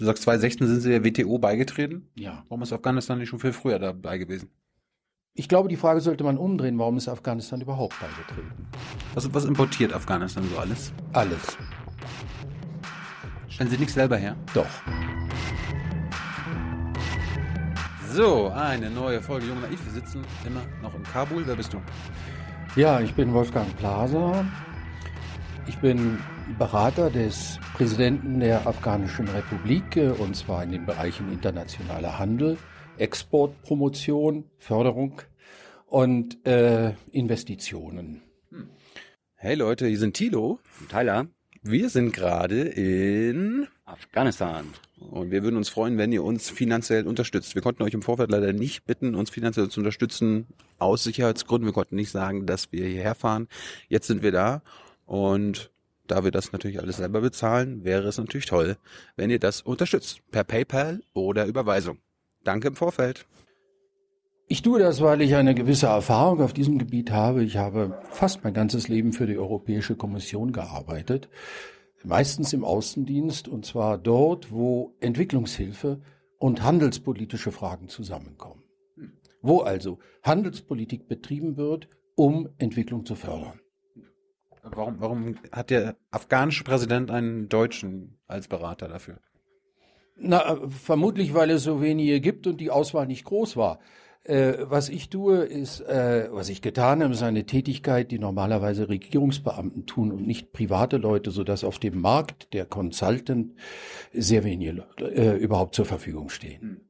Du sagst, 2016 sind sie der WTO beigetreten. Ja. Warum ist Afghanistan nicht schon viel früher dabei gewesen? Ich glaube, die Frage sollte man umdrehen. Warum ist Afghanistan überhaupt beigetreten? Was, was importiert Afghanistan so alles? Alles. Stellen sie nicht selber her? Doch. So, eine neue Folge Jung Naiv. Wir sitzen immer noch in Kabul. Wer bist du? Ja, ich bin Wolfgang Plaser. Ich bin Berater des Präsidenten der Afghanischen Republik, äh, und zwar in den Bereichen internationaler Handel, Exportpromotion, Förderung und äh, Investitionen. Hey Leute, hier sind Thilo. Tyler, Wir sind gerade in Afghanistan. und wir würden uns freuen, wenn ihr uns finanziell unterstützt. Wir konnten euch im Vorfeld leider nicht bitten, uns finanziell zu unterstützen aus Sicherheitsgründen. Wir konnten nicht sagen, dass wir hierher fahren. Jetzt sind wir da und da wir das natürlich alles selber bezahlen, wäre es natürlich toll, wenn ihr das unterstützt. Per PayPal oder Überweisung. Danke im Vorfeld. Ich tue das, weil ich eine gewisse Erfahrung auf diesem Gebiet habe. Ich habe fast mein ganzes Leben für die Europäische Kommission gearbeitet, meistens im Außendienst, und zwar dort, wo Entwicklungshilfe und handelspolitische Fragen zusammenkommen. Wo also Handelspolitik betrieben wird, um Entwicklung zu fördern. Warum, warum hat der afghanische Präsident einen Deutschen als Berater dafür? Na, äh, vermutlich, weil es so wenige gibt und die Auswahl nicht groß war. Äh, was ich tue, ist, äh, was ich getan habe, ist eine Tätigkeit, die normalerweise Regierungsbeamten tun und nicht private Leute, sodass auf dem Markt der Consultant sehr wenige äh, überhaupt zur Verfügung stehen.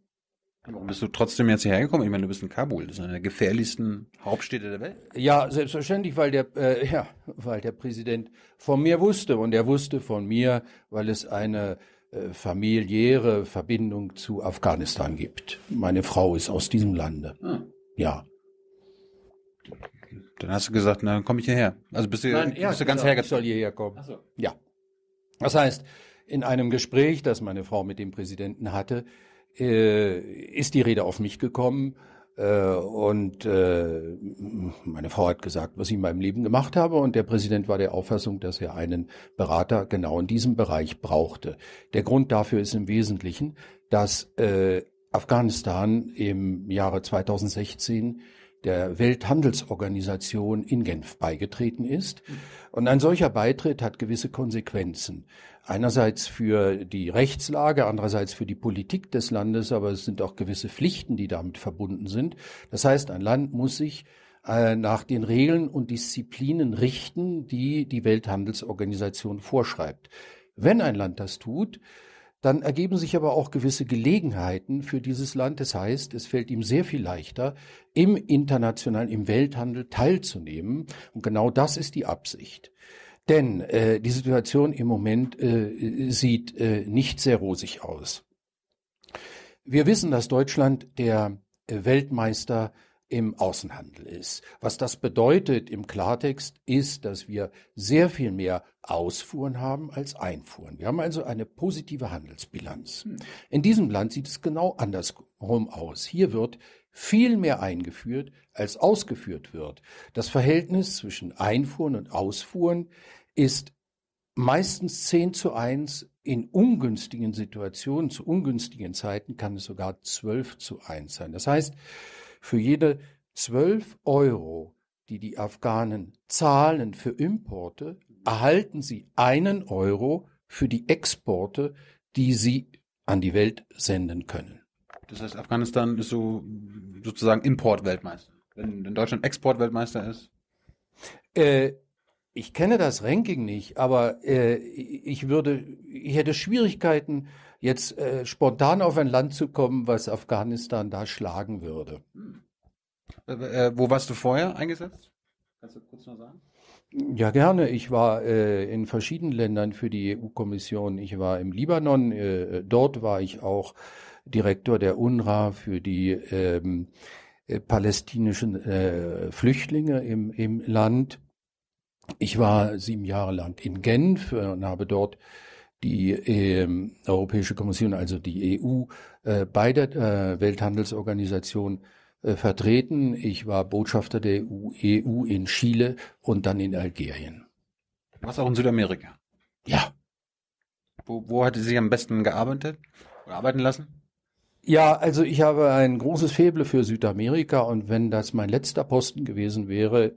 Warum bist du trotzdem jetzt hierher gekommen? Ich meine, du bist in Kabul, das ist eine der gefährlichsten Hauptstädte der Welt. Ja, selbstverständlich, weil der, äh, ja, weil der Präsident von mir wusste und er wusste von mir, weil es eine äh, familiäre Verbindung zu Afghanistan gibt. Meine Frau ist aus diesem Lande. Ah. Ja. Dann hast du gesagt, na, dann komme ich hierher. Also bist du, Nein, bist er du ganz gesagt, ich hergezogen. soll hierher kommen. Ach so. Ja. Das heißt, in einem Gespräch, das meine Frau mit dem Präsidenten hatte, ist die Rede auf mich gekommen. Äh, und äh, meine Frau hat gesagt, was ich in meinem Leben gemacht habe. Und der Präsident war der Auffassung, dass er einen Berater genau in diesem Bereich brauchte. Der Grund dafür ist im Wesentlichen, dass äh, Afghanistan im Jahre 2016 der Welthandelsorganisation in Genf beigetreten ist. Und ein solcher Beitritt hat gewisse Konsequenzen. Einerseits für die Rechtslage, andererseits für die Politik des Landes, aber es sind auch gewisse Pflichten, die damit verbunden sind. Das heißt, ein Land muss sich äh, nach den Regeln und Disziplinen richten, die die Welthandelsorganisation vorschreibt. Wenn ein Land das tut, dann ergeben sich aber auch gewisse Gelegenheiten für dieses Land. Das heißt, es fällt ihm sehr viel leichter, im internationalen, im Welthandel teilzunehmen. Und genau das ist die Absicht. Denn äh, die Situation im Moment äh, sieht äh, nicht sehr rosig aus. Wir wissen, dass Deutschland der äh, Weltmeister im Außenhandel ist. Was das bedeutet im Klartext ist, dass wir sehr viel mehr Ausfuhren haben als Einfuhren. Wir haben also eine positive Handelsbilanz. In diesem Land sieht es genau andersrum aus. Hier wird viel mehr eingeführt, als ausgeführt wird. Das Verhältnis zwischen Einfuhren und Ausfuhren ist meistens 10 zu 1. In ungünstigen Situationen, zu ungünstigen Zeiten kann es sogar 12 zu 1 sein. Das heißt, für jede 12 Euro, die die Afghanen zahlen für Importe, erhalten sie einen Euro für die Exporte, die sie an die Welt senden können. Das heißt, Afghanistan ist so sozusagen Importweltmeister. Wenn, wenn Deutschland Exportweltmeister ist. Äh, ich kenne das Ranking nicht, aber äh, ich würde, ich hätte Schwierigkeiten, jetzt äh, spontan auf ein Land zu kommen, was Afghanistan da schlagen würde. Äh, äh, wo warst du vorher eingesetzt? Kannst du kurz noch sagen? Ja, gerne. Ich war äh, in verschiedenen Ländern für die EU-Kommission. Ich war im Libanon. Äh, dort war ich auch Direktor der UNRWA für die ähm, äh, palästinischen äh, Flüchtlinge im, im Land. Ich war sieben Jahre lang in Genf äh, und habe dort die ähm, Europäische Kommission, also die EU, äh, bei der äh, Welthandelsorganisation äh, vertreten. Ich war Botschafter der EU, EU in Chile und dann in Algerien. Du warst auch in Südamerika. Ja, Wo, wo hat sie sich am besten gearbeitet oder arbeiten lassen? Ja, also ich habe ein großes Faible für Südamerika und wenn das mein letzter Posten gewesen wäre,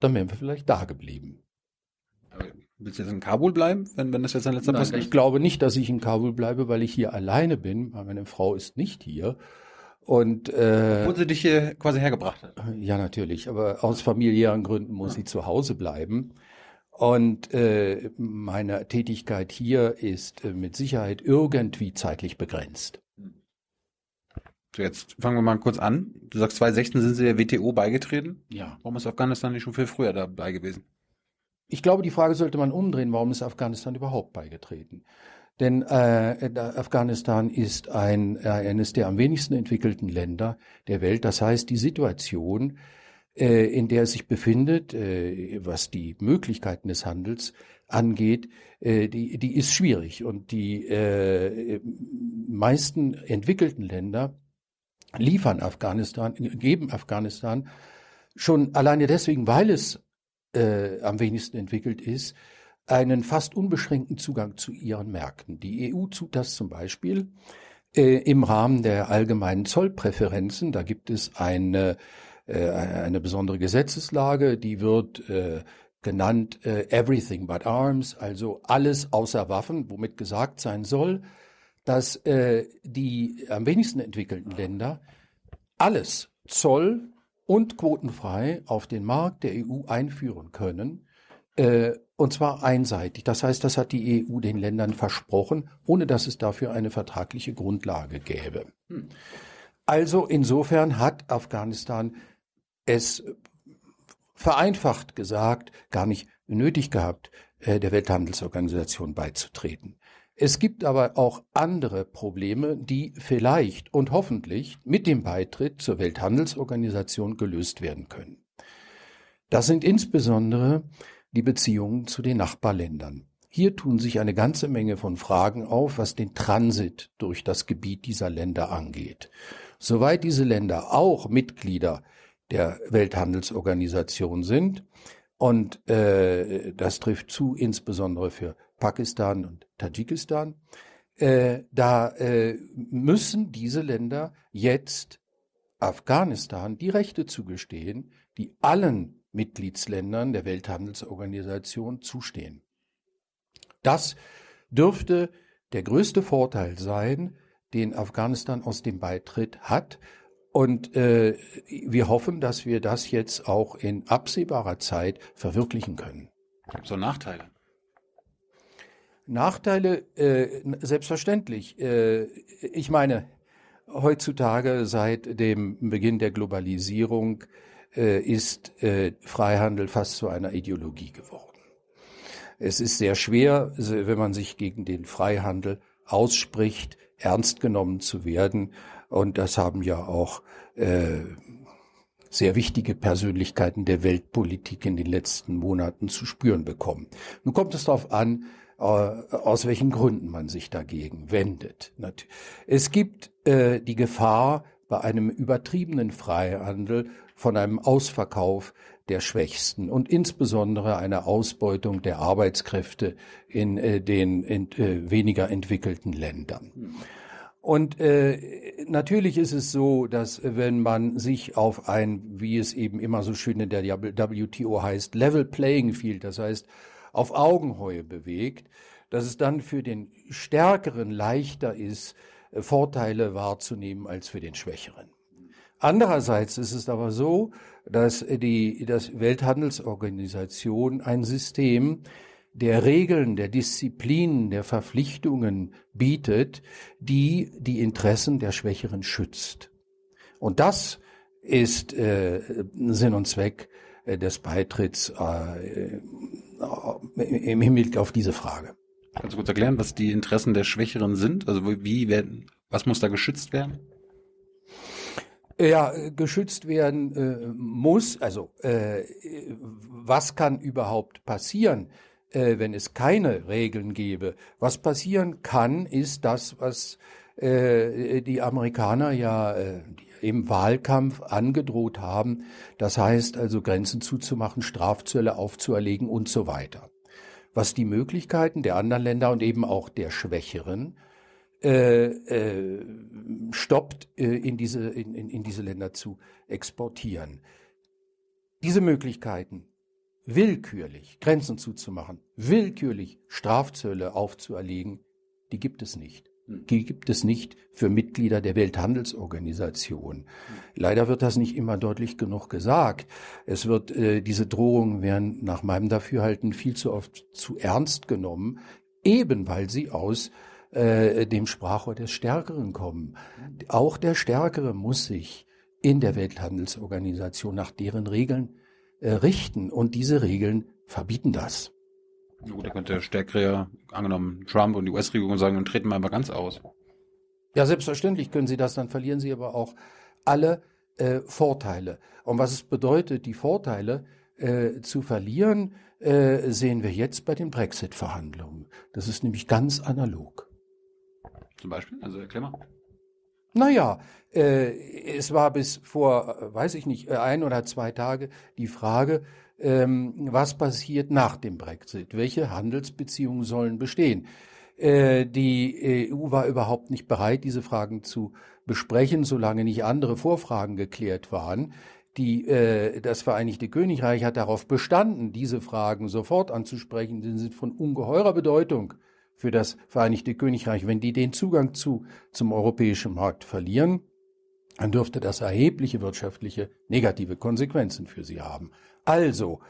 dann wären wir vielleicht da geblieben. Willst du jetzt in Kabul bleiben, wenn, wenn das jetzt dein letzter Posten ich ist? glaube nicht, dass ich in Kabul bleibe, weil ich hier alleine bin, meine Frau ist nicht hier. Und äh, sie dich hier quasi hergebracht hat. ja, natürlich, aber aus familiären Gründen muss sie zu Hause bleiben. Und äh, meine Tätigkeit hier ist äh, mit Sicherheit irgendwie zeitlich begrenzt. So, jetzt fangen wir mal kurz an. Du sagst, 2016 sind sie der WTO beigetreten. Ja. Warum ist Afghanistan nicht schon viel früher dabei gewesen? Ich glaube, die Frage sollte man umdrehen, warum ist Afghanistan überhaupt beigetreten? Denn äh, Afghanistan ist ein, äh, eines der am wenigsten entwickelten Länder der Welt. Das heißt, die Situation, äh, in der es sich befindet, äh, was die Möglichkeiten des Handels angeht, äh, die, die ist schwierig. Und die äh, meisten entwickelten Länder liefern Afghanistan, geben Afghanistan schon alleine deswegen, weil es äh, am wenigsten entwickelt ist, einen fast unbeschränkten Zugang zu ihren Märkten. Die EU tut das zum Beispiel äh, im Rahmen der allgemeinen Zollpräferenzen. Da gibt es eine, äh, eine besondere Gesetzeslage, die wird äh, genannt äh, Everything but Arms, also alles außer Waffen, womit gesagt sein soll, dass äh, die am wenigsten entwickelten Länder alles Zoll und quotenfrei auf den Markt der EU einführen können, äh, und zwar einseitig. Das heißt, das hat die EU den Ländern versprochen, ohne dass es dafür eine vertragliche Grundlage gäbe. Also insofern hat Afghanistan es vereinfacht gesagt gar nicht nötig gehabt, äh, der Welthandelsorganisation beizutreten. Es gibt aber auch andere Probleme, die vielleicht und hoffentlich mit dem Beitritt zur Welthandelsorganisation gelöst werden können. Das sind insbesondere die Beziehungen zu den Nachbarländern. Hier tun sich eine ganze Menge von Fragen auf, was den Transit durch das Gebiet dieser Länder angeht. Soweit diese Länder auch Mitglieder der Welthandelsorganisation sind, und äh, das trifft zu insbesondere für Pakistan und Tadschikistan, äh, da äh, müssen diese Länder jetzt Afghanistan die Rechte zugestehen, die allen Mitgliedsländern der Welthandelsorganisation zustehen. Das dürfte der größte Vorteil sein, den Afghanistan aus dem Beitritt hat. Und äh, wir hoffen, dass wir das jetzt auch in absehbarer Zeit verwirklichen können. Auch Nachteile? Nachteile, äh, selbstverständlich. Äh, ich meine, heutzutage seit dem Beginn der Globalisierung äh, ist äh, Freihandel fast zu einer Ideologie geworden. Es ist sehr schwer, wenn man sich gegen den Freihandel ausspricht, ernst genommen zu werden. Und das haben ja auch äh, sehr wichtige Persönlichkeiten der Weltpolitik in den letzten Monaten zu spüren bekommen. Nun kommt es darauf an, aus welchen Gründen man sich dagegen wendet. Es gibt äh, die Gefahr bei einem übertriebenen Freihandel von einem Ausverkauf der Schwächsten und insbesondere einer Ausbeutung der Arbeitskräfte in äh, den äh, weniger entwickelten Ländern. Und äh, natürlich ist es so, dass wenn man sich auf ein, wie es eben immer so schön in der WTO heißt, Level Playing Field, das heißt auf Augenhöhe bewegt, dass es dann für den Stärkeren leichter ist, äh, Vorteile wahrzunehmen als für den Schwächeren. Andererseits ist es aber so, dass die dass Welthandelsorganisation ein System der Regeln, der Disziplinen, der Verpflichtungen bietet, die die Interessen der Schwächeren schützt. Und das ist äh, Sinn und Zweck äh, des Beitritts äh, im Hinblick auf diese Frage. Kannst du kurz erklären, was die Interessen der Schwächeren sind? Also wie werden, was muss da geschützt werden? Ja, geschützt werden äh, muss. Also äh, was kann überhaupt passieren, äh, wenn es keine Regeln gäbe? Was passieren kann, ist das, was äh, die Amerikaner ja äh, im Wahlkampf angedroht haben. Das heißt also Grenzen zuzumachen, Strafzölle aufzuerlegen und so weiter. was die Möglichkeiten der anderen Länder und eben auch der Schwächeren äh, äh, stoppt, äh, in, diese, in, in, in diese Länder zu exportieren. Diese Möglichkeiten willkürlich Grenzen zuzumachen, willkürlich Strafzölle aufzuerlegen, die gibt es nicht. Hm. Die gibt es nicht für Mitglieder der Welthandelsorganisation. Leider wird das nicht immer deutlich genug gesagt. Es wird, äh, diese Drohungen werden nach meinem Dafürhalten viel zu oft zu ernst genommen, eben weil sie aus äh, dem Sprachrohr des Stärkeren kommen. Auch der Stärkere muss sich in der Welthandelsorganisation nach deren Regeln äh, richten und diese Regeln verbieten das. Gut, da könnte der Stärkere, angenommen Trump und die US-Regierung sagen, dann treten wir einfach ganz aus. Ja, selbstverständlich können sie das, dann verlieren sie aber auch alle äh, Vorteile. Und was es bedeutet, die Vorteile äh, zu verlieren, äh, sehen wir jetzt bei den Brexit-Verhandlungen. Das ist nämlich ganz analog. Zum Beispiel? Also erklär mal. Naja, äh, es war bis vor, weiß ich nicht, äh, ein oder zwei Tage die Frage, was passiert nach dem Brexit? Welche Handelsbeziehungen sollen bestehen? Äh, die EU war überhaupt nicht bereit, diese Fragen zu besprechen, solange nicht andere Vorfragen geklärt waren. Die, äh, das Vereinigte Königreich hat darauf bestanden, diese Fragen sofort anzusprechen, sie sind von ungeheurer Bedeutung für das Vereinigte Königreich. Wenn die den Zugang zu, zum europäischen Markt verlieren, dann dürfte das erhebliche wirtschaftliche negative Konsequenzen für sie haben. Also,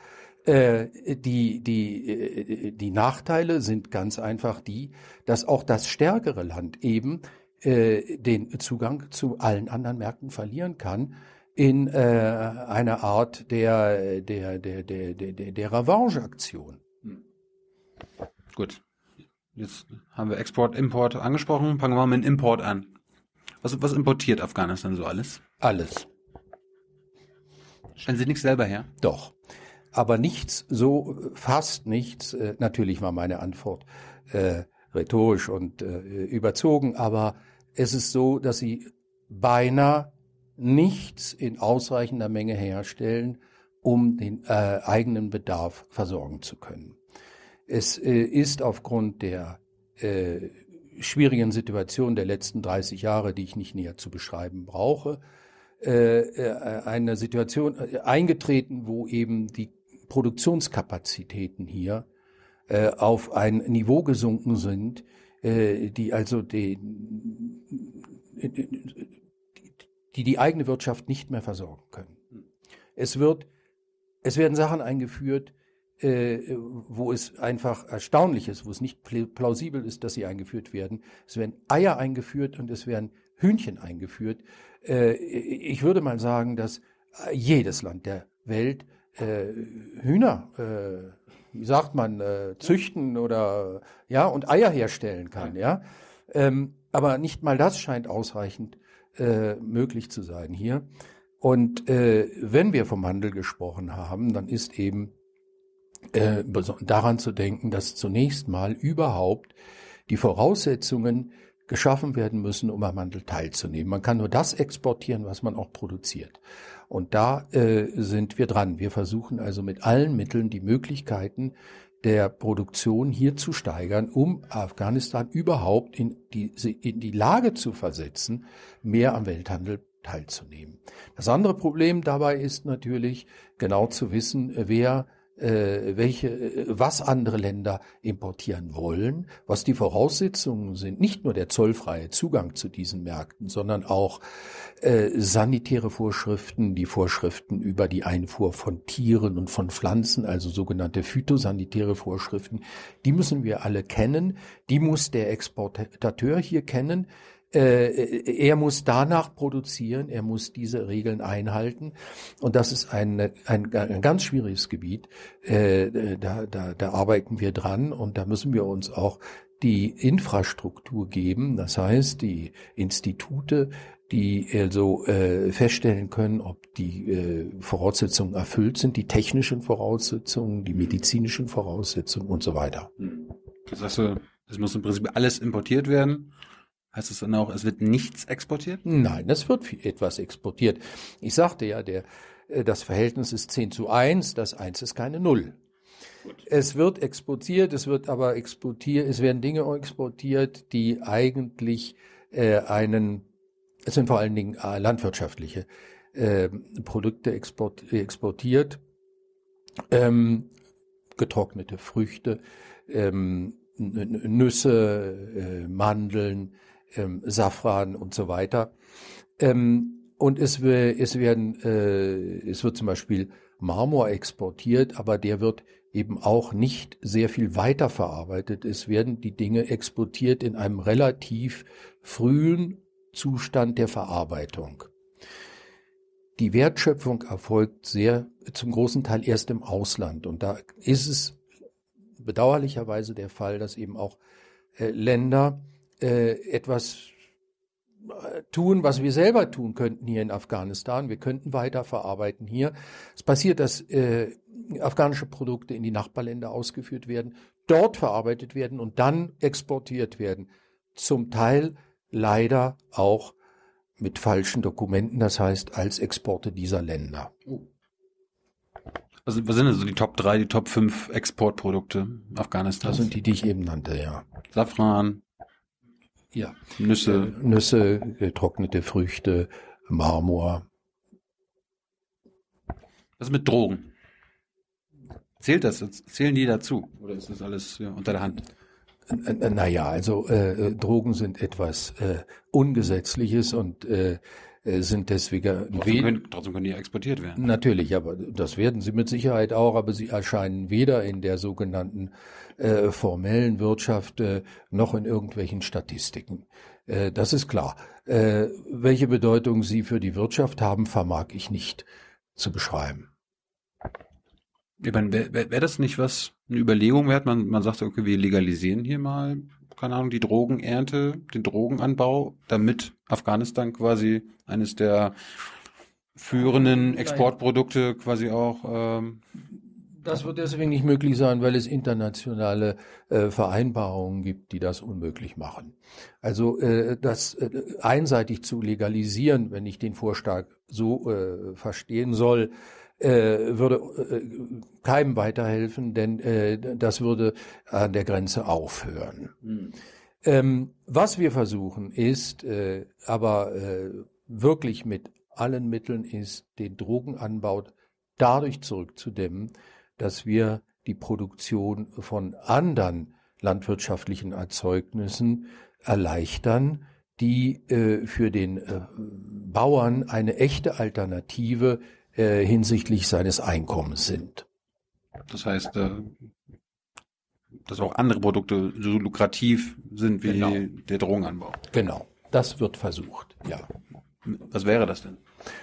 äh, die, die, äh, die Nachteile sind ganz einfach die, dass auch das stärkere Land eben äh, den Zugang zu allen anderen Märkten verlieren kann in einer Art der, der, der, der, der, der Revanche-Aktion. Hm. Gut, Jetzt haben wir Export, Import angesprochen. Fangen wir mal mit dem Import an. Was, was importiert Afghanistan so alles? Alles. Stellen Sie nichts selber her? Doch. Aber nichts, so fast nichts. Äh, natürlich war meine Antwort äh, rhetorisch und äh, überzogen, aber es ist so, dass sie beinahe nichts in ausreichender Menge herstellen, um den äh, eigenen Bedarf versorgen zu können. Es äh, ist aufgrund der äh, schwierigen Situation der letzten 30 Jahre, die ich nicht näher zu beschreiben brauche, äh, äh, eine Situation äh, eingetreten, wo eben die Produktionskapazitäten hier auf ein Niveau gesunken sind, die also den, die die eigene Wirtschaft nicht mehr versorgen können. Es wird, es werden Sachen eingeführt, äh, wo es einfach erstaunlich ist, wo es nicht plausibel ist, dass sie eingeführt werden. Es werden Eier eingeführt und es werden Hühnchen eingeführt. Äh, ich würde mal sagen, dass jedes Land der Welt äh, Hühner, äh, wie sagt man, äh, züchten oder ja und Eier herstellen kann, ja. Ähm, aber nicht mal das scheint ausreichend äh, möglich zu sein hier. Und wenn wir vom Handel gesprochen haben, dann ist eben äh, daran zu denken, dass zunächst mal überhaupt die Voraussetzungen geschaffen werden müssen, um am Handel teilzunehmen. Man kann nur das exportieren, was man auch produziert. Und da äh, sind wir dran. Wir versuchen also mit allen Mitteln die Möglichkeiten der Produktion hier zu steigern, um Afghanistan überhaupt in die, in die Lage zu versetzen, mehr am Welthandel teilzunehmen. Das andere Problem dabei ist natürlich genau zu wissen, wer welche, äh, was andere Länder importieren wollen, was die Voraussetzungen sind, nicht nur der zollfreie Zugang zu diesen Märkten, sondern auch äh, sanitäre Vorschriften, die Vorschriften über die Einfuhr von Tieren und von Pflanzen, also sogenannte phytosanitäre Vorschriften, die müssen wir alle kennen, die muss der Exportateur hier kennen, äh, er muss danach produzieren, er muss diese Regeln einhalten. Und das ist ein, ein, ein ganz schwieriges Gebiet. Äh, da, da, da arbeiten wir dran und da müssen wir uns auch die Infrastruktur geben, das heißt die Institute, die also äh, feststellen können, ob die äh, Voraussetzungen erfüllt sind, die technischen Voraussetzungen, die medizinischen Voraussetzungen und so weiter. Das heißt, es muss im Prinzip alles importiert werden Heißt es dann auch, es wird nichts exportiert? Nein, es wird etwas exportiert. Ich sagte ja, der, äh, das Verhältnis ist 10 zu 1, das 1 ist keine Null. Es wird exportiert, es wird aber exportiert, es werden Dinge exportiert, die eigentlich äh, einen, es sind vor allen Dingen äh, landwirtschaftliche äh, Produkte export, exportiert, ähm, getrocknete Früchte, ähm, Nüsse, äh, Mandeln, ähm, Safran und so weiter. Ähm, und es, es werden, äh, es wird zum Beispiel Marmor exportiert, aber der wird eben auch nicht sehr viel weiterverarbeitet. Es werden die Dinge exportiert in einem relativ frühen Zustand der Verarbeitung. Die Wertschöpfung erfolgt sehr zum großen Teil erst im Ausland. Und da ist es bedauerlicherweise der Fall, dass eben auch äh, Länder äh, etwas äh, tun, was wir selber tun könnten hier in Afghanistan. Wir könnten weiterverarbeiten hier. Es passiert, dass äh, afghanische Produkte in die Nachbarländer ausgeführt werden, dort verarbeitet werden und dann exportiert werden. Zum Teil leider auch mit falschen Dokumenten, das heißt als Exporte dieser Länder. Also was sind denn so die Top 3, die Top 5 Exportprodukte Afghanistans? Das sind die, die ich eben nannte, ja. Safran, ja. Nüsse. Äh, Nüsse, getrocknete Früchte, Marmor. Was mit Drogen? Zählt das? Zählen die dazu? Oder ist das alles ja, unter der Hand? Naja, also äh, Drogen sind etwas äh, Ungesetzliches und äh, äh sind deswegen trotzdem können, trotzdem können die exportiert werden. Natürlich, aber das werden sie mit Sicherheit auch, aber sie erscheinen weder in der sogenannten äh, formellen Wirtschaft äh, noch in irgendwelchen Statistiken. Äh, das ist klar. Äh, welche Bedeutung sie für die Wirtschaft haben, vermag ich nicht zu beschreiben. Wäre wär, wär das nicht was, eine Überlegung wert? Man, man sagt, okay, wir legalisieren hier mal, keine Ahnung, die Drogenernte, den Drogenanbau, damit Afghanistan quasi eines der führenden Exportprodukte quasi auch ähm, das wird deswegen nicht möglich sein, weil es internationale äh, Vereinbarungen gibt, die das unmöglich machen. Also äh, das äh, einseitig zu legalisieren, wenn ich den Vorschlag so äh, verstehen soll, äh, würde äh, keinem weiterhelfen, denn äh, das würde an der Grenze aufhören. Mhm. Ähm, was wir versuchen ist, äh, aber äh, wirklich mit allen Mitteln ist, den Drogenanbau dadurch zurückzudämmen, dass wir die Produktion von anderen landwirtschaftlichen Erzeugnissen erleichtern, die äh, für den äh, Bauern eine echte Alternative äh, hinsichtlich seines Einkommens sind. Das heißt, äh, dass auch andere Produkte so lukrativ sind wie genau. der Drogenanbau. Genau, das wird versucht, ja. Was wäre das denn?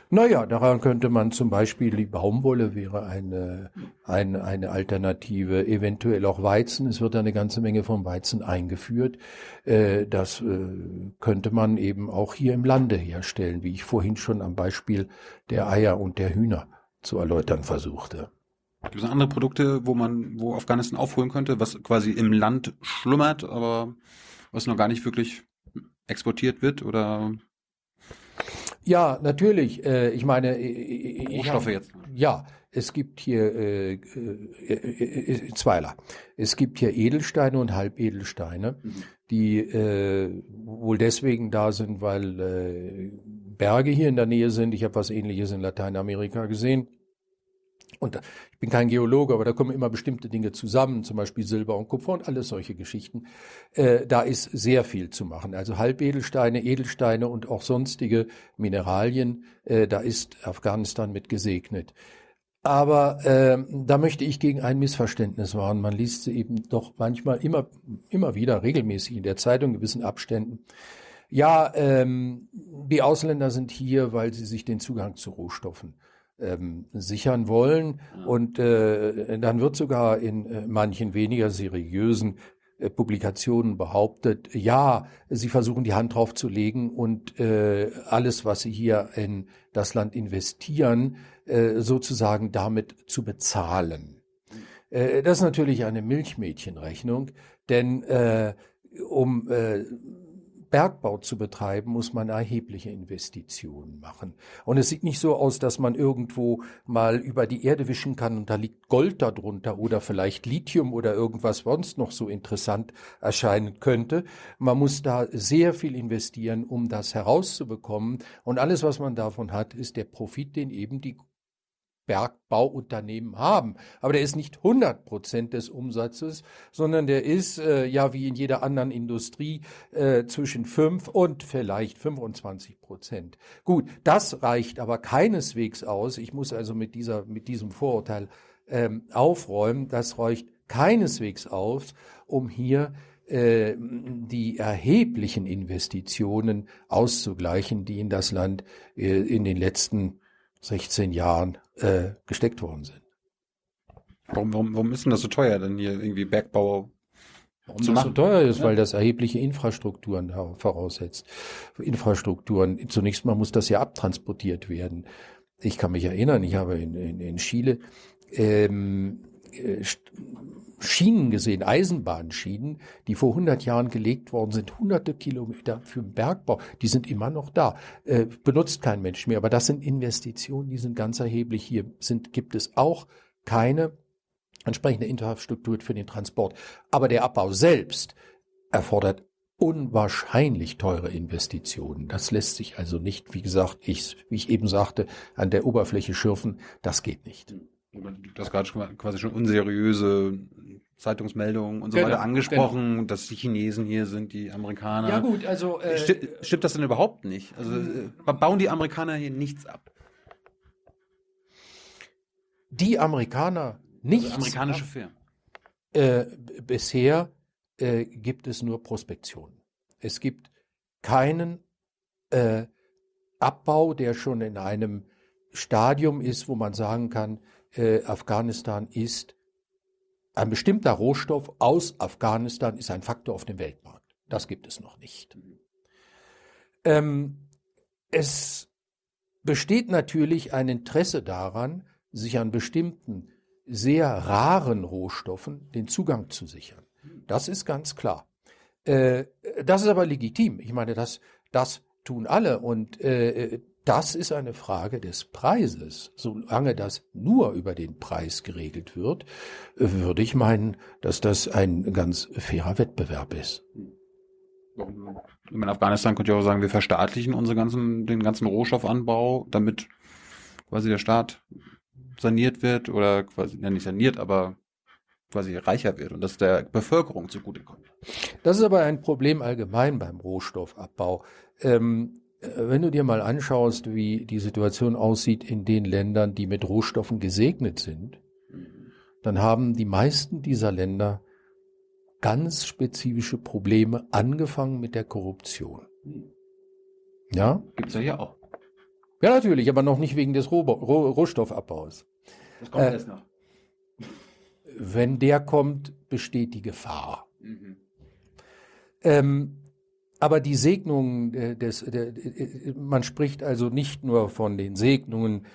Naja, daran könnte man zum Beispiel, die Baumwolle wäre eine, eine, eine Alternative, eventuell auch Weizen. Es wird eine ganze Menge von Weizen eingeführt. Äh, das äh, könnte man eben auch hier im Lande herstellen, wie ich vorhin schon am Beispiel der Eier und der Hühner zu erläutern versuchte. Gibt es andere Produkte, wo man, wo Afghanistan aufholen könnte, was quasi im Land schlummert, aber was noch gar nicht wirklich exportiert wird oder ja, natürlich. Äh, ich meine, äh, Rohstoffe hab, jetzt. Ja, es gibt hier äh, äh, äh, zweierlei. Es gibt hier Edelsteine und Halbedelsteine, mhm. die äh, wohl deswegen da sind, weil äh, Berge hier in der Nähe sind. Ich habe was Ähnliches in Lateinamerika gesehen. Und ich bin kein Geologe, aber da kommen immer bestimmte Dinge zusammen, zum Beispiel Silber und Kupfer und alles solche Geschichten. Äh, da ist sehr viel zu machen. Also Halbedelsteine, Edelsteine und auch sonstige Mineralien, äh, da ist Afghanistan mit gesegnet. Aber äh, da möchte ich gegen ein Missverständnis warnen. Man liest sie eben doch manchmal immer, immer wieder regelmäßig in der Zeitung, gewissen Abständen. Ja, ähm, die Ausländer sind hier, weil sie sich den Zugang zu Rohstoffen ähm, sichern wollen. Und äh, dann wird sogar in äh, manchen weniger seriösen äh, Publikationen behauptet, ja, sie versuchen die Hand drauf zu legen und äh, alles, was sie hier in das Land investieren, sozusagen damit zu bezahlen. Äh, das ist natürlich eine Milchmädchenrechnung, denn äh, um äh, Bergbau zu betreiben, muss man erhebliche Investitionen machen. Und es sieht nicht so aus, dass man irgendwo mal über die Erde wischen kann und da liegt Gold darunter oder vielleicht Lithium oder irgendwas sonst noch so interessant erscheinen könnte. Man muss da sehr viel investieren, um das herauszubekommen. Und alles, was man davon hat, ist der Profit, den eben die Bergbauunternehmen haben. Aber der ist nicht 100 Prozent des Umsatzes, sondern der ist äh, ja wie in jeder anderen Industrie äh, zwischen 5 und vielleicht 25 Prozent. Gut, das reicht aber keineswegs aus. Ich muss also mit dieser mit diesem Vorurteil ähm, aufräumen. Das reicht keineswegs aus, um hier äh, die erheblichen Investitionen auszugleichen, die in das Land äh, in den letzten 16 Jahren äh, gesteckt worden sind. Warum, warum, warum ist denn das so teuer, denn hier irgendwie Bergbau Warum das so teuer ist, ja. weil das erhebliche Infrastrukturen voraussetzt. Infrastrukturen, zunächst mal muss das ja abtransportiert werden. Ich kann mich erinnern, ich habe in, in, in Chile ähm, äh, Schienen gesehen, Eisenbahnschienen, die vor 100 Jahren gelegt worden sind, hunderte Kilometer für den Bergbau, die sind immer noch da. Äh, benutzt kein Mensch mehr, aber das sind Investitionen, die sind ganz erheblich. Hier sind, gibt es auch keine entsprechende Infrastruktur für den Transport. Aber der Abbau selbst erfordert unwahrscheinlich teure Investitionen. Das lässt sich also nicht, wie gesagt, ich, wie ich eben sagte, an der Oberfläche schürfen. Das geht nicht. Du hast gerade quasi schon unseriöse Zeitungsmeldungen und so genau, weiter angesprochen, genau. dass die Chinesen hier sind, die Amerikaner. Ja gut, also äh, stimmt, stimmt das denn überhaupt nicht? Also äh, bauen die Amerikaner hier nichts ab? Die Amerikaner nicht. Also amerikanische ab. Firmen. Äh, bisher äh, gibt es nur Prospektionen. Es gibt keinen äh, Abbau, der schon in einem Stadium ist, wo man sagen kann, äh, Afghanistan ist ein bestimmter Rohstoff aus Afghanistan ist ein Faktor auf dem Weltmarkt. Das gibt es noch nicht. Ähm, es besteht natürlich ein Interesse daran, sich an bestimmten sehr raren Rohstoffen den Zugang zu sichern. Das ist ganz klar. Äh, das ist aber legitim. Ich meine, das, das tun alle und äh, das ist eine Frage des Preises. Solange das nur über den Preis geregelt wird, würde ich meinen, dass das ein ganz fairer Wettbewerb ist. In Afghanistan könnte ich auch sagen, wir verstaatlichen unsere ganzen, den ganzen Rohstoffanbau, damit quasi der Staat saniert wird oder quasi, ja nicht saniert, aber quasi reicher wird und das der Bevölkerung zugutekommt. Das ist aber ein Problem allgemein beim Rohstoffabbau. Ähm, wenn du dir mal anschaust, wie die Situation aussieht in den Ländern, die mit Rohstoffen gesegnet sind, dann haben die meisten dieser Länder ganz spezifische Probleme, angefangen mit der Korruption. Ja? Gibt's ja hier auch. Ja, natürlich, aber noch nicht wegen des Roh Roh Rohstoffabbaus. Das kommt äh, erst noch. Wenn der kommt, besteht die Gefahr. Mhm. Ähm, aber die Segnungen äh, des, der, äh, man spricht also nicht nur von den Segnungen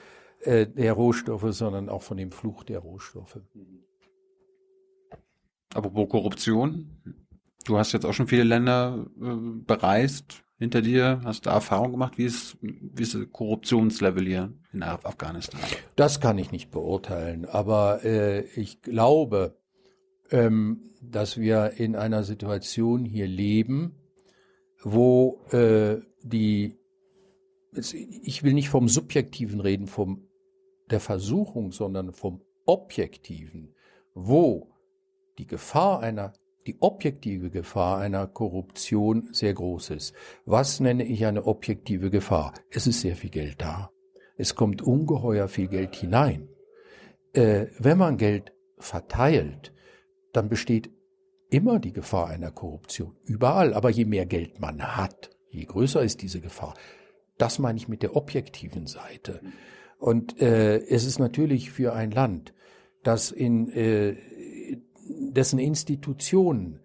äh, der Rohstoffe, sondern auch von dem Fluch der Rohstoffe. Apropos Korruption, du hast jetzt auch schon viele Länder äh, bereist hinter dir, hast da Erfahrung gemacht, wie ist, wie ist das Korruptionslevel hier in Afghanistan? Das kann ich nicht beurteilen, aber äh, ich glaube, ähm, dass wir in einer Situation hier leben, wo äh, die, ich will nicht vom Subjektiven reden, vom der Versuchung, sondern vom Objektiven, wo die Gefahr einer, die objektive Gefahr einer Korruption sehr groß ist. Was nenne ich eine objektive Gefahr? Es ist sehr viel Geld da. Es kommt ungeheuer viel Geld hinein. Äh, wenn man Geld verteilt, dann besteht immer die Gefahr einer Korruption. Überall. Aber je mehr Geld man hat, je größer ist diese Gefahr. Das meine ich mit der objektiven Seite. Und äh, es ist natürlich für ein Land, das in äh, dessen Institutionen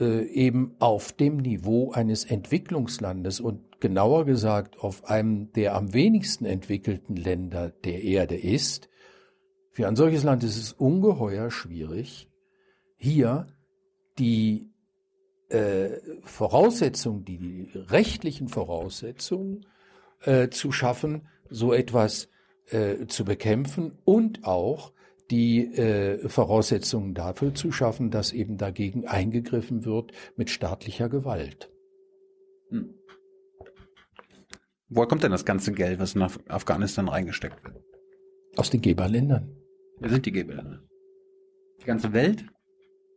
äh, eben auf dem Niveau eines Entwicklungslandes und genauer gesagt auf einem der am wenigsten entwickelten Länder der Erde ist, für ein solches Land ist es ungeheuer schwierig, hier die äh, Voraussetzungen, die, die rechtlichen Voraussetzungen äh, zu schaffen, so etwas äh, zu bekämpfen und auch die äh, Voraussetzungen dafür zu schaffen, dass eben dagegen eingegriffen wird mit staatlicher Gewalt. Hm. Woher kommt denn das ganze Geld, was nach Afghanistan reingesteckt wird? Aus den Geberländern. Wer sind die Geberländer? Die ganze Welt?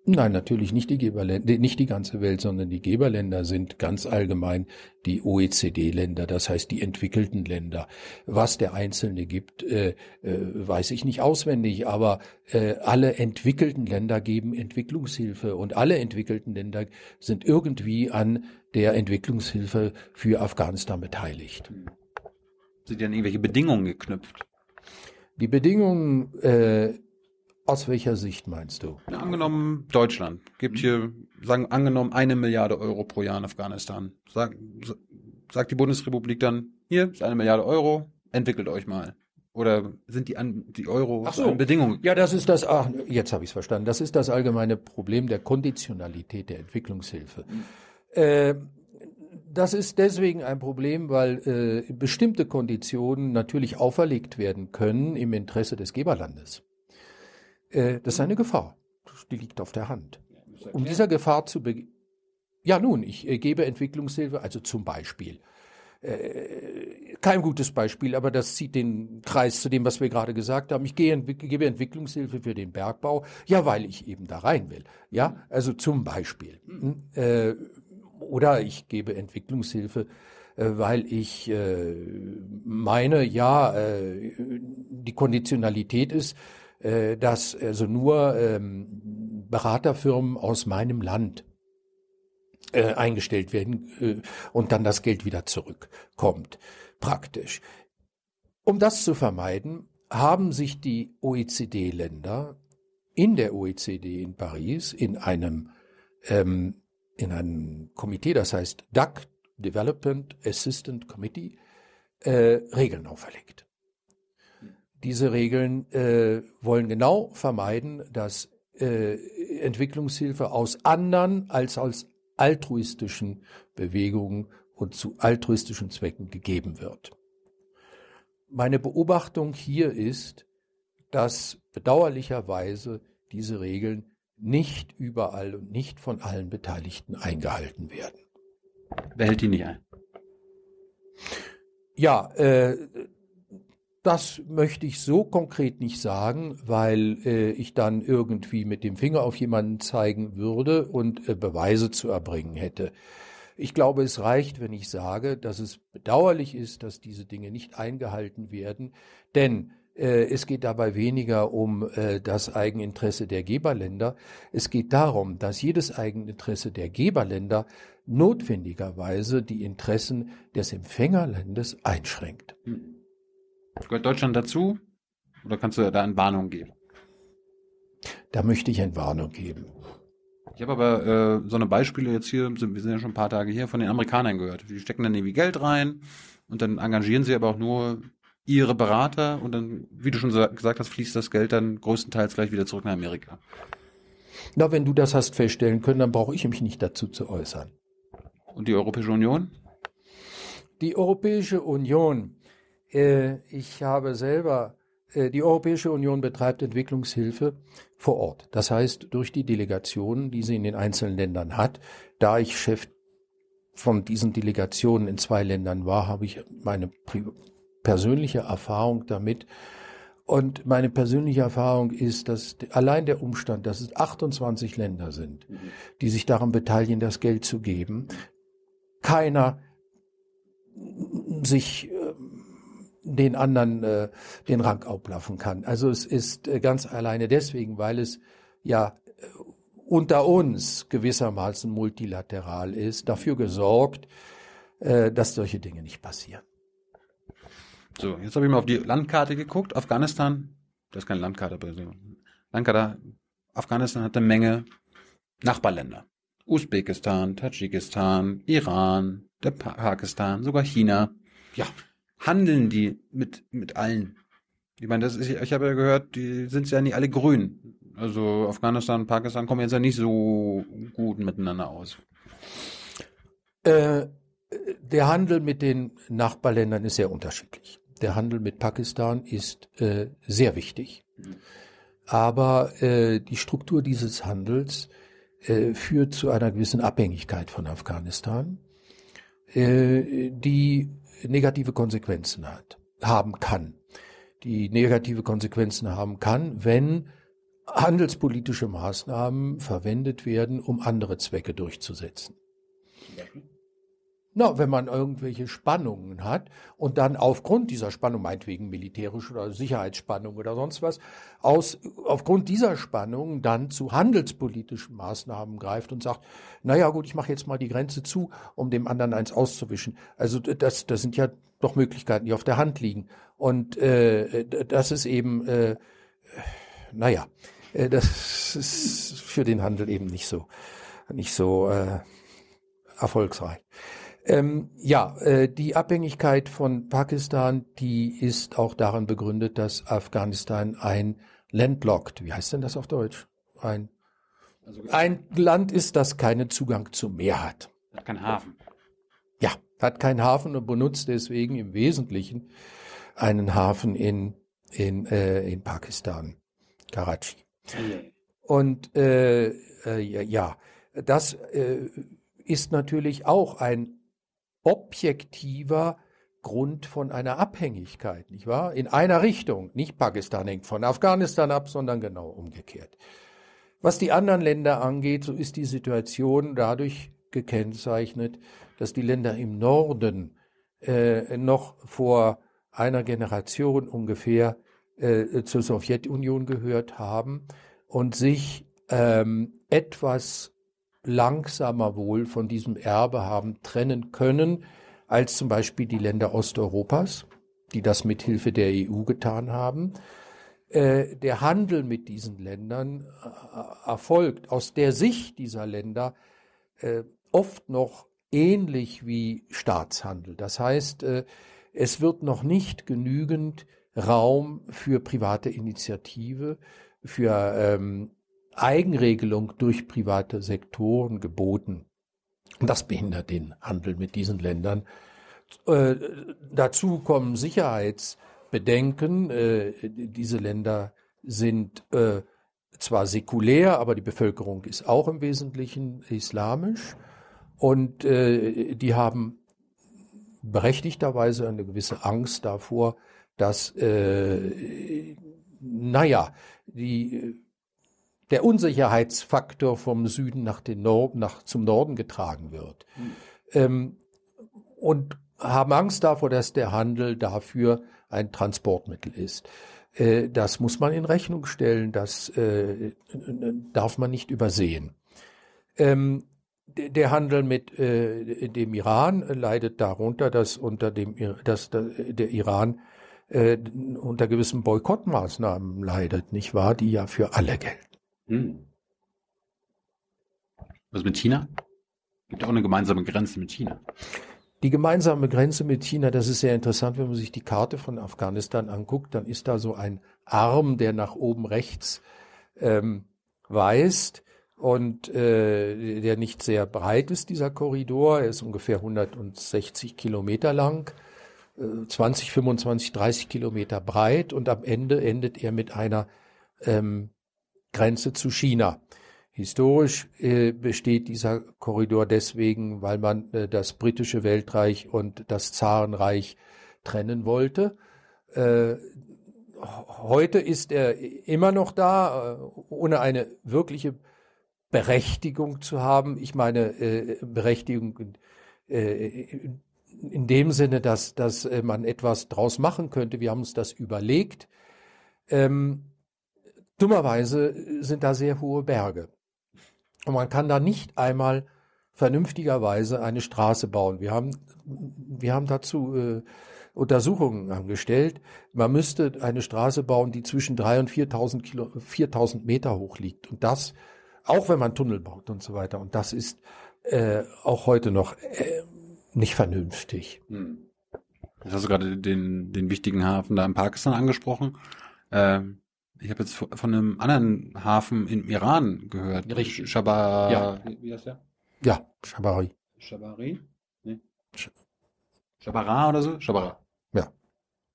Nein, natürlich nicht die Geberländer, nicht die ganze Welt, sondern die Geberländer sind ganz allgemein die OECD-Länder, das heißt die entwickelten Länder. Was der Einzelne gibt, äh, äh, weiß ich nicht auswendig, aber äh, alle entwickelten Länder geben Entwicklungshilfe und alle entwickelten Länder sind irgendwie an der Entwicklungshilfe für Afghanistan beteiligt. Sind ja irgendwelche Bedingungen geknüpft? Die Bedingungen äh, aus welcher Sicht meinst du? Angenommen, Deutschland gibt hier, sagen, angenommen, eine Milliarde Euro pro Jahr in Afghanistan. Sag, sagt die Bundesrepublik dann, hier ist eine Milliarde Euro, entwickelt euch mal. Oder sind die, an, die Euro Ach so. Bedingungen? Ja, das ist das, ach, jetzt habe ich es verstanden. Das ist das allgemeine Problem der Konditionalität der Entwicklungshilfe. Mhm. Äh, das ist deswegen ein Problem, weil äh, bestimmte Konditionen natürlich auferlegt werden können im Interesse des Geberlandes. Äh, das ist eine Gefahr. Die liegt auf der Hand. Um dieser Gefahr zu begegnen. Ja, nun, ich äh, gebe Entwicklungshilfe, also zum Beispiel. Äh, kein gutes Beispiel, aber das zieht den Kreis zu dem, was wir gerade gesagt haben. Ich gehe, gebe Entwicklungshilfe für den Bergbau, ja, weil ich eben da rein will. Ja, also zum Beispiel. Hm, äh, oder ich gebe Entwicklungshilfe, äh, weil ich meine, ja, die Konditionalität ist, äh, dass also nur ähm, Beraterfirmen aus meinem Land äh, eingestellt werden äh, und dann das Geld wieder zurückkommt, praktisch. Um das zu vermeiden, haben sich die OECD-Länder in der OECD in Paris in einem ähm, in einem Komitee, das heißt DAC, Development Assistant Committee, äh, Regeln auferlegt. Diese Regeln äh, wollen genau vermeiden, dass äh, Entwicklungshilfe aus anderen als aus altruistischen Bewegungen und zu altruistischen Zwecken gegeben wird. Meine Beobachtung hier ist, dass bedauerlicherweise diese Regeln nicht überall und nicht von allen Beteiligten eingehalten werden. Wer hält die nicht ein? Ja, äh, das möchte ich so konkret nicht sagen, weil äh, ich dann irgendwie mit dem Finger auf jemanden zeigen würde und äh, Beweise zu erbringen hätte. Ich glaube, es reicht, wenn ich sage, dass es bedauerlich ist, dass diese Dinge nicht eingehalten werden, denn äh, es geht dabei weniger um äh, das Eigeninteresse der Geberländer. Es geht darum, dass jedes Eigeninteresse der Geberländer notwendigerweise die Interessen des Empfängerlandes einschränkt. Hm. Gehört Deutschland dazu? Oder kannst du da eine Warnung geben? Da möchte ich eine Warnung geben. Ich habe aber äh, so eine Beispiele jetzt hier, wir sind ja schon ein paar Tage hier, von den Amerikanern gehört. Die stecken dann irgendwie Geld rein und dann engagieren sie aber auch nur ihre Berater und dann, wie du schon gesagt hast, fließt das Geld dann größtenteils gleich wieder zurück nach Amerika. Na, wenn du das hast feststellen können, dann brauche ich mich nicht dazu zu äußern. Und die Europäische Union? Die Europäische Union ich habe selber, äh, die Europäische Union betreibt Entwicklungshilfe vor Ort. Das heißt, durch die Delegationen, die sie in den einzelnen Ländern hat, da ich Chef von diesen Delegationen in zwei Ländern war, habe ich meine persönliche Erfahrung damit. Und meine persönliche Erfahrung ist, dass allein der Umstand, dass es 28 Länder sind, die sich daran beteiligen, das Geld zu geben, keiner sich den anderen äh, den Rang abblaffen kann. Also es ist äh, ganz alleine deswegen, weil es ja äh, unter uns gewissermaßen multilateral ist, dafür gesorgt, äh, dass solche Dinge nicht passieren. So, jetzt habe ich mal auf die Landkarte geguckt. Afghanistan, das ist keine Landkarte. Landkarte, Afghanistan hat eine Menge Nachbarländer. Usbekistan, Tadschikistan, Iran, der Pakistan, sogar China. Ja, handeln die mit, mit allen? Ich meine, das ist, ich habe ja gehört, die sind ja nicht alle grün. Also Afghanistan und Pakistan kommen jetzt ja nicht so gut miteinander aus. Äh, der Handel mit den Nachbarländern ist sehr unterschiedlich. Der Handel mit Pakistan ist äh, sehr wichtig. Aber äh, die Struktur dieses Handels äh, führt zu einer gewissen Abhängigkeit von Afghanistan, äh, die negative Konsequenzen hat, haben kann. Die negative Konsequenzen haben kann, wenn handelspolitische Maßnahmen verwendet werden, um andere Zwecke durchzusetzen. Na, wenn man irgendwelche Spannungen hat und dann aufgrund dieser Spannung, meinetwegen militärische oder Sicherheitsspannung oder sonst was, aus, aufgrund dieser Spannung dann zu handelspolitischen Maßnahmen greift und sagt, naja gut, ich mache jetzt mal die Grenze zu, um dem anderen eins auszuwischen. Also das, das sind ja doch Möglichkeiten, die auf der Hand liegen. Und äh, das ist eben, äh, naja, äh, das ist für den Handel eben nicht so, nicht so äh, erfolgsreich. Ähm, ja, äh, die Abhängigkeit von Pakistan, die ist auch daran begründet, dass Afghanistan ein landlocked, wie heißt denn das auf Deutsch? Ein, also, ein Land ist, das keinen Zugang zum Meer hat. Hat keinen Hafen. Ja, hat keinen Hafen und benutzt deswegen im Wesentlichen einen Hafen in, in, äh, in Pakistan, Karachi. Und äh, äh, ja, das äh, ist natürlich auch ein objektiver Grund von einer Abhängigkeit, nicht wahr? In einer Richtung. Nicht Pakistan hängt von Afghanistan ab, sondern genau umgekehrt. Was die anderen Länder angeht, so ist die Situation dadurch gekennzeichnet, dass die Länder im Norden äh, noch vor einer Generation ungefähr äh, zur Sowjetunion gehört haben und sich ähm, etwas langsamer wohl von diesem Erbe haben trennen können, als zum Beispiel die Länder Osteuropas, die das mit Hilfe der EU getan haben. Äh, der Handel mit diesen Ländern äh, erfolgt aus der Sicht dieser Länder äh, oft noch ähnlich wie Staatshandel. Das heißt, es wird noch nicht genügend Raum für private Initiative, für ähm, Eigenregelung durch private Sektoren geboten. Das behindert den Handel mit diesen Ländern. Äh, dazu kommen Sicherheitsbedenken. Äh, diese Länder sind äh, zwar säkulär, aber die Bevölkerung ist auch im Wesentlichen islamisch. Und äh, die haben berechtigterweise eine gewisse Angst davor, dass, äh, naja, die der Unsicherheitsfaktor vom Süden nach, den Nord, nach zum Norden getragen wird. Mhm. Ähm, und haben Angst davor, dass der Handel dafür ein Transportmittel ist. Äh, das muss man in Rechnung stellen, das äh, darf man nicht übersehen. Ähm, der Handel mit äh, dem Iran leidet darunter, dass unter dem dass der Iran äh, unter gewissen Boykottmaßnahmen leidet, nicht wahr, die ja für alle gelten. Hm. Was mit China? Gibt auch eine gemeinsame Grenze mit China. Die gemeinsame Grenze mit China, das ist sehr interessant, wenn man sich die Karte von Afghanistan anguckt, dann ist da so ein Arm, der nach oben rechts ähm, weist und äh, der nicht sehr breit ist, dieser Korridor. Er ist ungefähr 160 Kilometer lang, äh, 20, 25, 30 Kilometer breit und am Ende endet er mit einer ähm, Grenze zu China. Historisch äh, besteht dieser Korridor deswegen, weil man äh, das britische Weltreich und das Zarenreich trennen wollte. Äh, heute ist er immer noch da, äh, ohne eine wirkliche Berechtigung zu haben. Ich meine äh, Berechtigung äh, in dem Sinne, dass, dass man etwas draus machen könnte. Wir haben uns das überlegt. Ähm, Dummerweise sind da sehr hohe Berge. Und man kann da nicht einmal vernünftigerweise eine Straße bauen. Wir haben, wir haben dazu äh, Untersuchungen angestellt. Man müsste eine Straße bauen, die zwischen 3.000 und 4.000 Kilo, 4.000 Meter hoch liegt. Und das, auch wenn man Tunnel baut und so weiter. Und das ist äh, auch heute noch äh, nicht vernünftig. Hm. Jetzt hast du gerade den, den wichtigen Hafen da in Pakistan angesprochen. Ähm, ich habe jetzt von einem anderen Hafen im Iran gehört. Richtig. Shabar, ja. wie, heißt der? Ja, Shabari. Shabari. Shabara oder so? Shabara. Ja.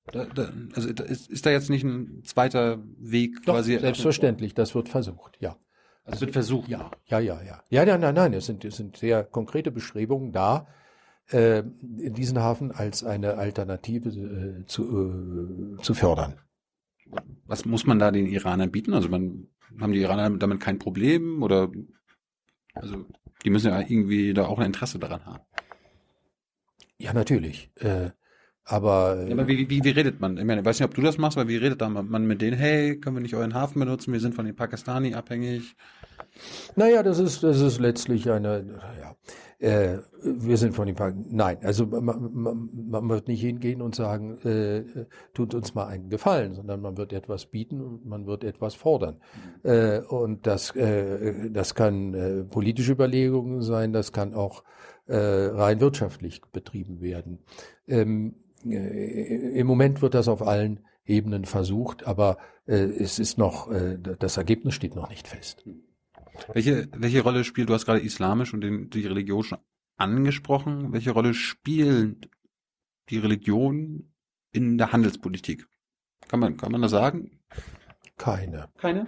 Da, da, also da ist, ist da jetzt nicht ein zweiter Weg Doch, quasi? Selbstverständlich, das wird versucht, ja. Also es wird versucht? Ja, ja, ja, ja. Ja, ja, nein, nein, es sind, es sind sehr konkrete Bestrebungen da, äh, diesen Hafen als eine Alternative äh, zu, äh, zu fördern. Was muss man da den Iranern bieten? Also man, haben die Iraner damit kein Problem oder also die müssen ja irgendwie da auch ein Interesse daran haben. Ja, natürlich. Äh, aber, ja, aber wie, wie, wie redet man? Ich meine, ich weiß nicht, ob du das machst, aber wie redet da man mit denen? Hey, können wir nicht euren Hafen benutzen? Wir sind von den Pakistani abhängig. Naja, das ist, das ist letztlich eine, ja, äh, wir sind von den Pakistani. Nein, also man, man, man wird nicht hingehen und sagen, äh, tut uns mal einen Gefallen, sondern man wird etwas bieten und man wird etwas fordern. Äh, und das, äh, das kann äh, politische Überlegungen sein, das kann auch äh, rein wirtschaftlich betrieben werden. Ähm, äh, Im Moment wird das auf allen Ebenen versucht, aber äh, es ist noch, äh, das Ergebnis steht noch nicht fest. Welche, welche Rolle spielt, du hast gerade islamisch und den, die Religion schon angesprochen, welche Rolle spielt die Religion in der Handelspolitik? Kann man, kann man das sagen? Keine. Keine?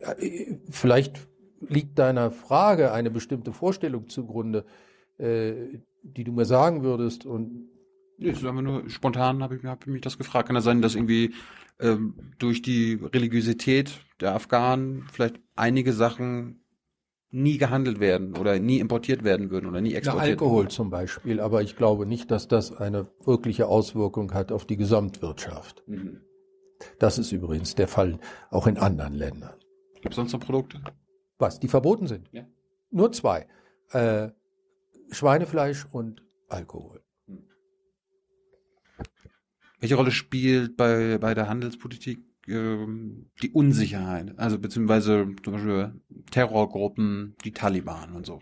Ja, äh, vielleicht liegt deiner Frage eine bestimmte Vorstellung zugrunde, äh, die du mir sagen würdest und Nee, das ist einfach nur spontan habe ich, hab ich mich das gefragt. Kann das sein, dass irgendwie ähm, durch die Religiosität der Afghanen vielleicht einige Sachen nie gehandelt werden oder nie importiert werden würden oder nie exportiert Na, Alkohol werden? zum Beispiel, aber ich glaube nicht, dass das eine wirkliche Auswirkung hat auf die Gesamtwirtschaft. Mhm. Das ist übrigens der Fall auch in anderen Ländern. Gibt es sonst noch Produkte? Was? Die verboten sind? Ja. Nur zwei. Äh, Schweinefleisch und Alkohol. Welche Rolle spielt bei, bei der Handelspolitik ähm, die Unsicherheit? Also beziehungsweise zum Beispiel Terrorgruppen, die Taliban und so.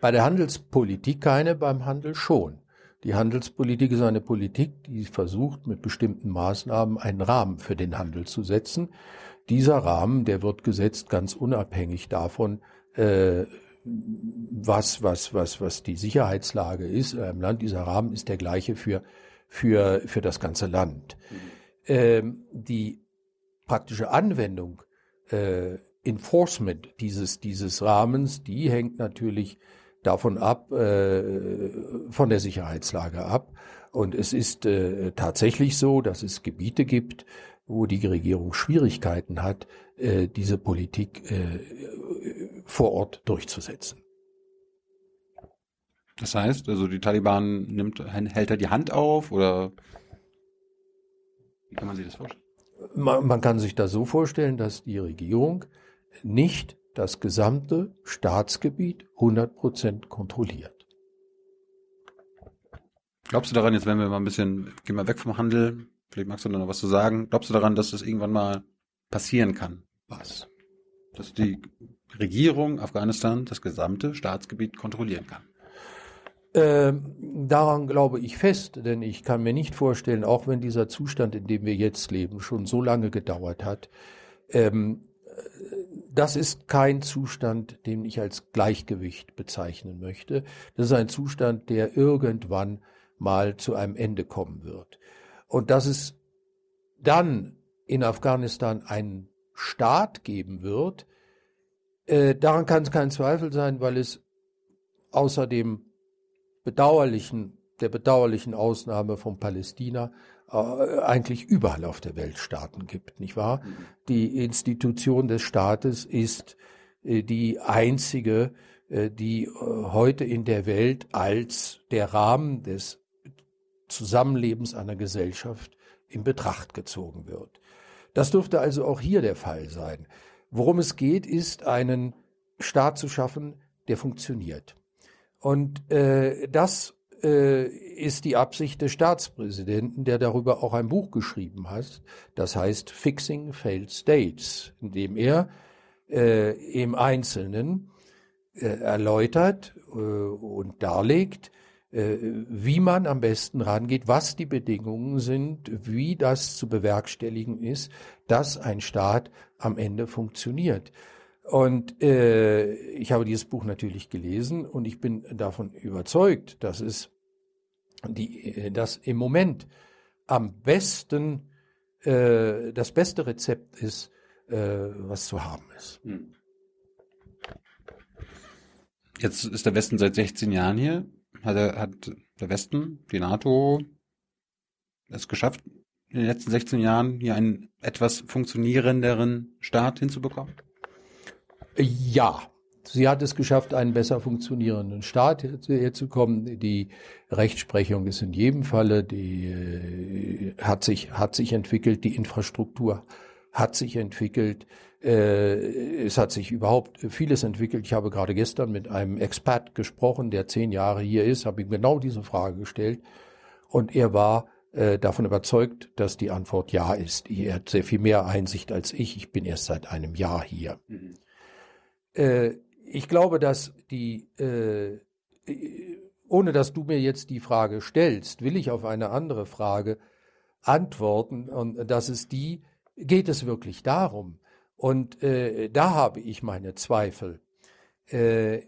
Bei der Handelspolitik keine, beim Handel schon. Die Handelspolitik ist eine Politik, die versucht, mit bestimmten Maßnahmen einen Rahmen für den Handel zu setzen. Dieser Rahmen, der wird gesetzt ganz unabhängig davon, äh, was, was, was, was die Sicherheitslage ist im Land. Dieser Rahmen ist der gleiche für für, für das ganze Land. Ähm, die praktische Anwendung, äh, Enforcement dieses, dieses Rahmens, die hängt natürlich davon ab, äh, von der Sicherheitslage ab. Und es ist äh, tatsächlich so, dass es Gebiete gibt, wo die Regierung Schwierigkeiten hat, äh, diese Politik äh, vor Ort durchzusetzen. Das heißt, also die Taliban nimmt, hält er die Hand auf oder wie kann man sich das vorstellen? Man, man kann sich das so vorstellen, dass die Regierung nicht das gesamte Staatsgebiet 100 Prozent kontrolliert. Glaubst du daran, jetzt wenn wir mal ein bisschen, gehen wir weg vom Handel, vielleicht magst du noch was zu sagen, glaubst du daran, dass das irgendwann mal passieren kann? Was? Dass die Regierung Afghanistan das gesamte Staatsgebiet kontrollieren kann? Ähm, daran glaube ich fest, denn ich kann mir nicht vorstellen, auch wenn dieser Zustand, in dem wir jetzt leben, schon so lange gedauert hat, ähm, das ist kein Zustand, den ich als Gleichgewicht bezeichnen möchte. Das ist ein Zustand, der irgendwann mal zu einem Ende kommen wird. Und dass es dann in Afghanistan einen Staat geben wird, äh, daran kann es kein Zweifel sein, weil es außerdem bedauerlichen, der bedauerlichen Ausnahme von Palästina äh, eigentlich überall auf der Welt Staaten gibt, nicht wahr? Mhm. Die Institution des Staates ist äh, die einzige, äh, die heute in der Welt als der Rahmen des Zusammenlebens einer Gesellschaft in Betracht gezogen wird. Das dürfte also auch hier der Fall sein. Worum es geht, ist einen Staat zu schaffen, der funktioniert. Und äh, das äh, ist die Absicht des Staatspräsidenten, der darüber auch ein Buch geschrieben hat. Das heißt Fixing Failed States, in dem er äh, im Einzelnen äh, erläutert äh, und darlegt, äh, wie man am besten rangeht, was die Bedingungen sind, wie das zu bewerkstelligen ist, dass ein Staat am Ende funktioniert. Und äh, ich habe dieses Buch natürlich gelesen und ich bin davon überzeugt, dass es die, äh, dass im Moment am besten äh, das beste Rezept ist, äh, was zu haben ist. Hm. Jetzt ist der Westen seit 16 Jahren hier. Hat, er, hat der Westen, die NATO, es geschafft, in den letzten 16 Jahren hier einen etwas funktionierenderen Staat hinzubekommen? Ja, sie hat es geschafft, einen besser funktionierenden Staat herzukommen. Die Rechtsprechung ist in jedem Falle, die äh, hat sich, hat sich entwickelt, die Infrastruktur hat sich entwickelt. Äh, es hat sich überhaupt vieles entwickelt. Ich habe gerade gestern mit einem Expert gesprochen, der zehn Jahre hier ist, habe ihm genau diese Frage gestellt. Und er war äh, davon überzeugt, dass die Antwort ja ist. Er hat sehr viel mehr Einsicht als ich. Ich bin erst seit einem Jahr hier. Mhm. Äh, ich glaube, dass die, äh, ohne dass du mir jetzt die Frage stellst, will ich auf eine andere Frage antworten. Und das ist die, geht es wirklich darum? Und äh, da habe ich meine Zweifel. Äh,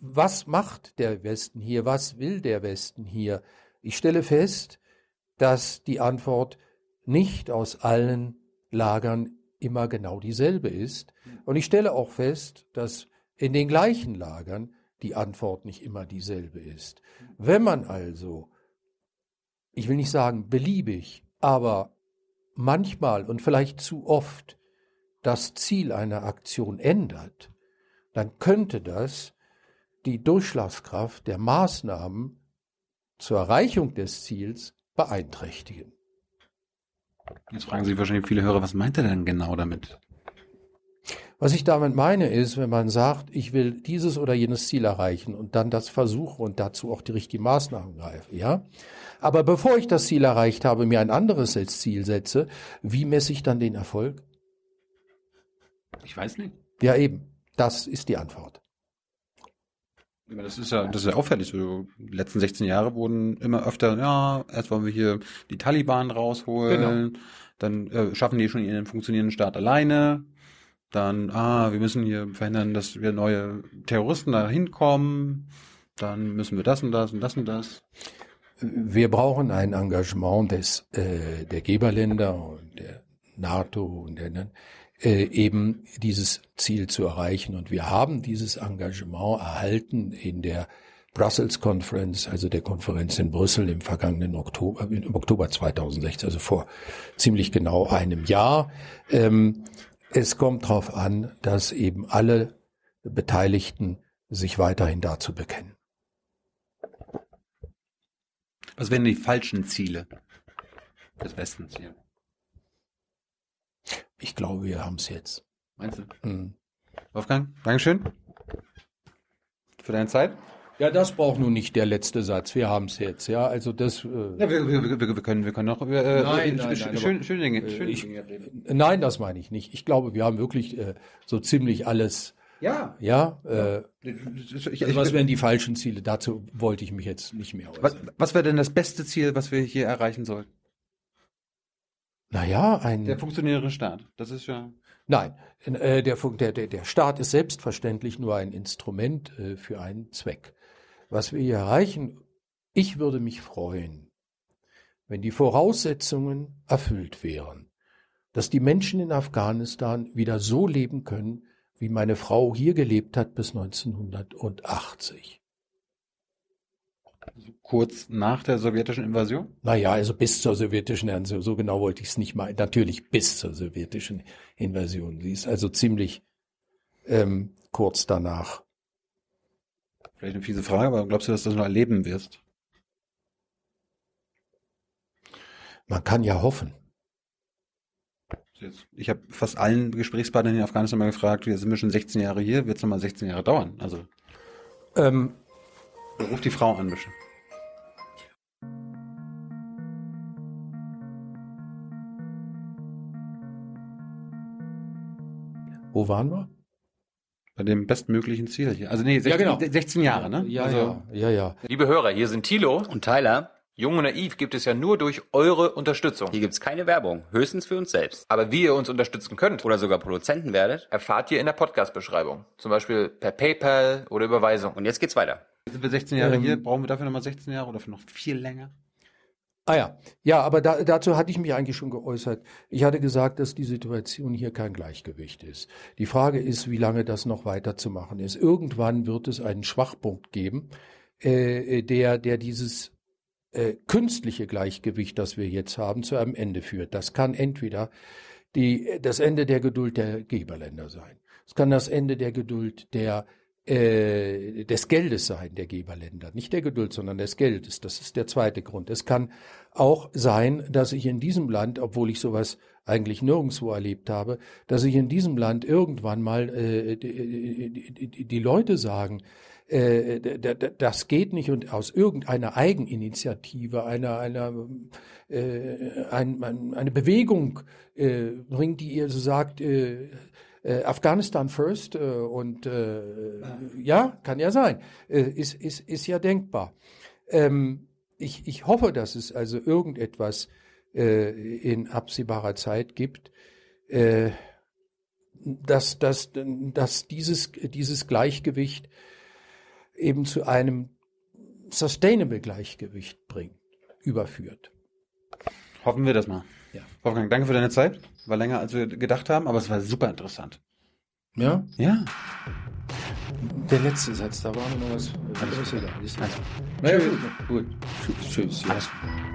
was macht der Westen hier? Was will der Westen hier? Ich stelle fest, dass die Antwort nicht aus allen Lagern immer genau dieselbe ist. Und ich stelle auch fest, dass in den gleichen Lagern die Antwort nicht immer dieselbe ist. Wenn man also, ich will nicht sagen beliebig, aber manchmal und vielleicht zu oft das Ziel einer Aktion ändert, dann könnte das die Durchschlagskraft der Maßnahmen zur Erreichung des Ziels beeinträchtigen. Jetzt fragen sich wahrscheinlich viele Hörer, was meint er denn genau damit? Was ich damit meine ist, wenn man sagt, ich will dieses oder jenes Ziel erreichen und dann das versuche und dazu auch die richtigen Maßnahmen greife, ja. Aber bevor ich das Ziel erreicht habe, mir ein anderes als Ziel setze, wie messe ich dann den Erfolg? Ich weiß nicht. Ja, eben. Das ist die Antwort. Das ist ja, das ist ja auffällig. So, die letzten 16 Jahre wurden immer öfter, ja, erst wollen wir hier die Taliban rausholen, genau. dann äh, schaffen die schon ihren funktionierenden Staat alleine, dann, ah, wir müssen hier verhindern, dass wir neue Terroristen da hinkommen, dann müssen wir das und das und das und das. Wir brauchen ein Engagement des, äh, der Geberländer und der NATO und der äh, eben dieses Ziel zu erreichen. Und wir haben dieses Engagement erhalten in der Brussels Conference, also der Konferenz in Brüssel im vergangenen Oktober, im Oktober 2016, also vor ziemlich genau einem Jahr. Ähm, es kommt darauf an, dass eben alle Beteiligten sich weiterhin dazu bekennen. Was wären die falschen Ziele des Westens hier? Ich glaube, wir haben es jetzt. Meinst du? Mhm. Wolfgang, Dankeschön für deine Zeit. Ja, das braucht nun nicht der letzte Satz. Wir haben es jetzt, ja. Also das. Äh ja, wir, wir, wir, können, wir können noch äh, nein, nein, nein, schön, schöne Dinge, äh, schöne ich, Dinge reden. Nein, das meine ich nicht. Ich glaube, wir haben wirklich äh, so ziemlich alles. Ja. Ja. Äh, ich, also was wären die falschen Ziele? Dazu wollte ich mich jetzt nicht mehr äußern. Was, was wäre denn das beste Ziel, was wir hier erreichen sollten? Naja, ein. Der funktionierende Staat. Das ist ja. Nein, äh, der, der, der Staat ist selbstverständlich nur ein Instrument äh, für einen Zweck. Was wir hier erreichen, ich würde mich freuen, wenn die Voraussetzungen erfüllt wären, dass die Menschen in Afghanistan wieder so leben können, wie meine Frau hier gelebt hat bis 1980 kurz nach der sowjetischen Invasion? Naja, also bis zur sowjetischen Invasion, so genau wollte ich es nicht mal. Natürlich bis zur sowjetischen Invasion. Sie ist also ziemlich ähm, kurz danach. Vielleicht eine fiese Frage, aber glaubst du, dass du das noch erleben wirst? Man kann ja hoffen. Ich habe fast allen Gesprächspartnern in Afghanistan mal gefragt, wir sind schon 16 Jahre hier, wird es nochmal 16 Jahre dauern? Also ähm, ruf die Frau an, bitte. Wo waren wir? Bei dem bestmöglichen Ziel hier. Also nee, 16, ja, genau. 16 Jahre, ne? Ja, also, ja, ja, ja. Liebe Hörer, hier sind Thilo und Tyler. Jung und Naiv gibt es ja nur durch eure Unterstützung. Hier gibt's keine Werbung, höchstens für uns selbst. Aber wie ihr uns unterstützen könnt, Oder sogar Produzenten werdet. erfahrt ihr in der Podcast-Beschreibung. Zum Beispiel per PayPal oder Überweisung. Und jetzt geht's weiter. Sind wir 16 Jahre Ähm, hier? Brauchen wir dafür nochmal 16 Jahre oder für noch viel länger? Ah ja, ja, aber da, dazu hatte ich mich eigentlich schon geäußert. Ich hatte gesagt, dass die Situation hier kein Gleichgewicht ist. Die Frage ist, wie lange das noch weiterzumachen ist. Irgendwann wird es einen Schwachpunkt geben, äh, der, der dieses äh, künstliche Gleichgewicht, das wir jetzt haben, zu einem Ende führt. Das kann entweder die, das Ende der Geduld der Geberländer sein. Es kann das Ende der Geduld der äh, des Geldes sein, der Geberländer. Nicht der Geduld, sondern des Geldes. Das ist der zweite Grund. Es kann auch sein, dass ich in diesem Land, obwohl ich sowas eigentlich nirgendwo erlebt habe, dass ich in diesem Land irgendwann mal äh, die, die, die, Leute sagen, äh, das geht nicht und aus irgendeiner Eigeninitiative, einer, einer äh, ein, ein, eine Bewegung äh, bringt, die ihr so sagt, äh, äh, Afghanistan first äh, und äh, ja, kann ja sein, äh, ist, ist, ist ja denkbar. Ähm, ich, ich hoffe, dass es also irgendetwas äh, in absehbarer Zeit gibt, äh, dass, dass, dass dieses, dieses Gleichgewicht eben zu einem sustainable Gleichgewicht bringt, überführt. Hoffen wir das mal. Ja. Wolfgang, danke für deine Zeit. War länger, als wir gedacht haben, aber es war super interessant. Ja? Ja. Der letzte Satz, da war noch was. Alles Alles. Ist Alles Na ja, gut. gut. Tschüss. Alles Thank